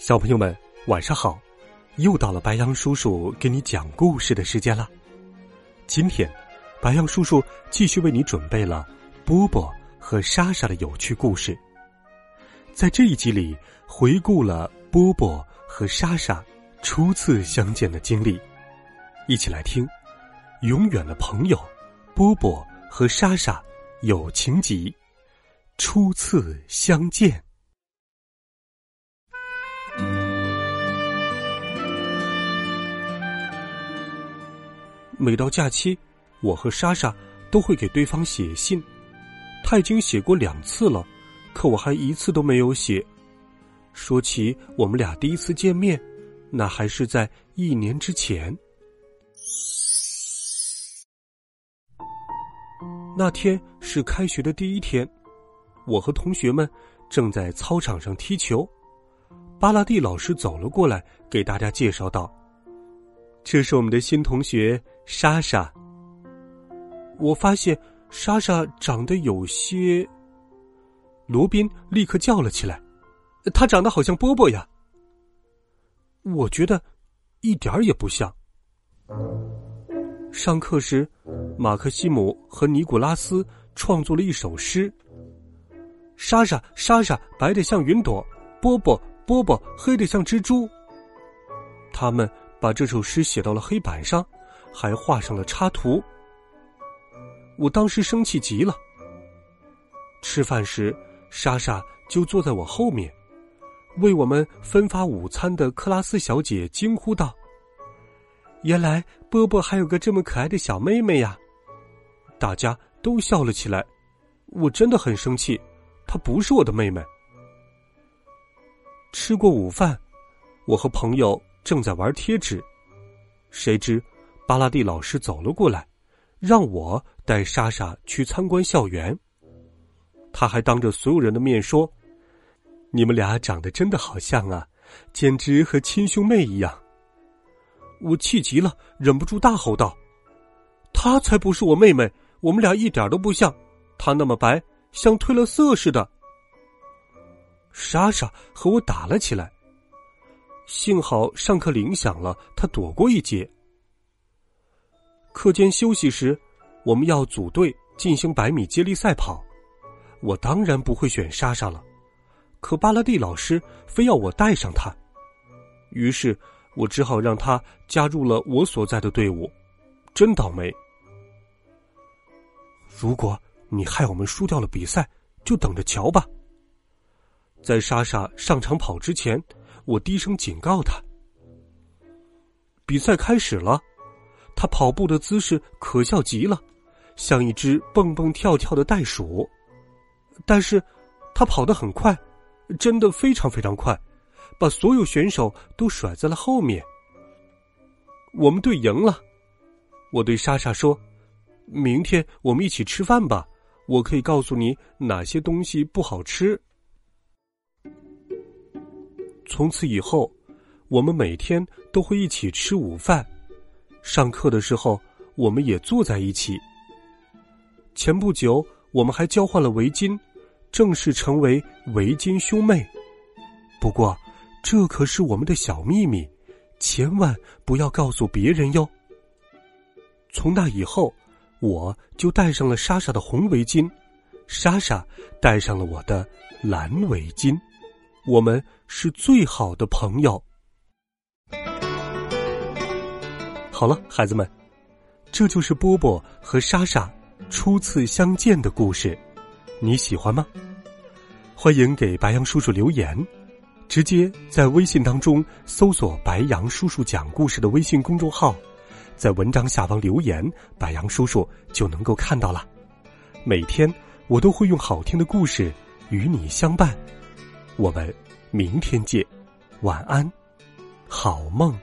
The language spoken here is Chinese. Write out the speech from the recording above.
小朋友们，晚上好！又到了白羊叔叔给你讲故事的时间了。今天，白羊叔叔继续为你准备了波波和莎莎的有趣故事。在这一集里，回顾了波波和莎莎初次相见的经历，一起来听《永远的朋友》波波和莎莎友情集初次相见。每到假期，我和莎莎都会给对方写信。他已经写过两次了，可我还一次都没有写。说起我们俩第一次见面，那还是在一年之前。那天是开学的第一天，我和同学们正在操场上踢球。巴拉蒂老师走了过来，给大家介绍道：“这是我们的新同学。”莎莎，我发现莎莎长得有些。罗宾立刻叫了起来：“她长得好像波波呀！”我觉得一点儿也不像。上课时，马克西姆和尼古拉斯创作了一首诗：“莎莎，莎莎，白的像云朵；波波，波波，黑的像蜘蛛。”他们把这首诗写到了黑板上。还画上了插图。我当时生气极了。吃饭时，莎莎就坐在我后面，为我们分发午餐的克拉斯小姐惊呼道：“原来波波还有个这么可爱的小妹妹呀！”大家都笑了起来。我真的很生气，她不是我的妹妹。吃过午饭，我和朋友正在玩贴纸，谁知。巴拉蒂老师走了过来，让我带莎莎去参观校园。他还当着所有人的面说：“你们俩长得真的好像啊，简直和亲兄妹一样。”我气极了，忍不住大吼道：“她才不是我妹妹，我们俩一点都不像。她那么白，像褪了色似的。”莎莎和我打了起来，幸好上课铃响了，她躲过一劫。课间休息时，我们要组队进行百米接力赛跑。我当然不会选莎莎了，可巴拉蒂老师非要我带上她，于是我只好让她加入了我所在的队伍。真倒霉！如果你害我们输掉了比赛，就等着瞧吧。在莎莎上场跑之前，我低声警告她：比赛开始了。他跑步的姿势可笑极了，像一只蹦蹦跳跳的袋鼠。但是，他跑得很快，真的非常非常快，把所有选手都甩在了后面。我们队赢了，我对莎莎说：“明天我们一起吃饭吧，我可以告诉你哪些东西不好吃。”从此以后，我们每天都会一起吃午饭。上课的时候，我们也坐在一起。前不久，我们还交换了围巾，正式成为围巾兄妹。不过，这可是我们的小秘密，千万不要告诉别人哟。从那以后，我就戴上了莎莎的红围巾，莎莎戴上了我的蓝围巾，我们是最好的朋友。好了，孩子们，这就是波波和莎莎初次相见的故事，你喜欢吗？欢迎给白杨叔叔留言，直接在微信当中搜索“白杨叔叔讲故事”的微信公众号，在文章下方留言，白杨叔叔就能够看到了。每天我都会用好听的故事与你相伴，我们明天见，晚安，好梦。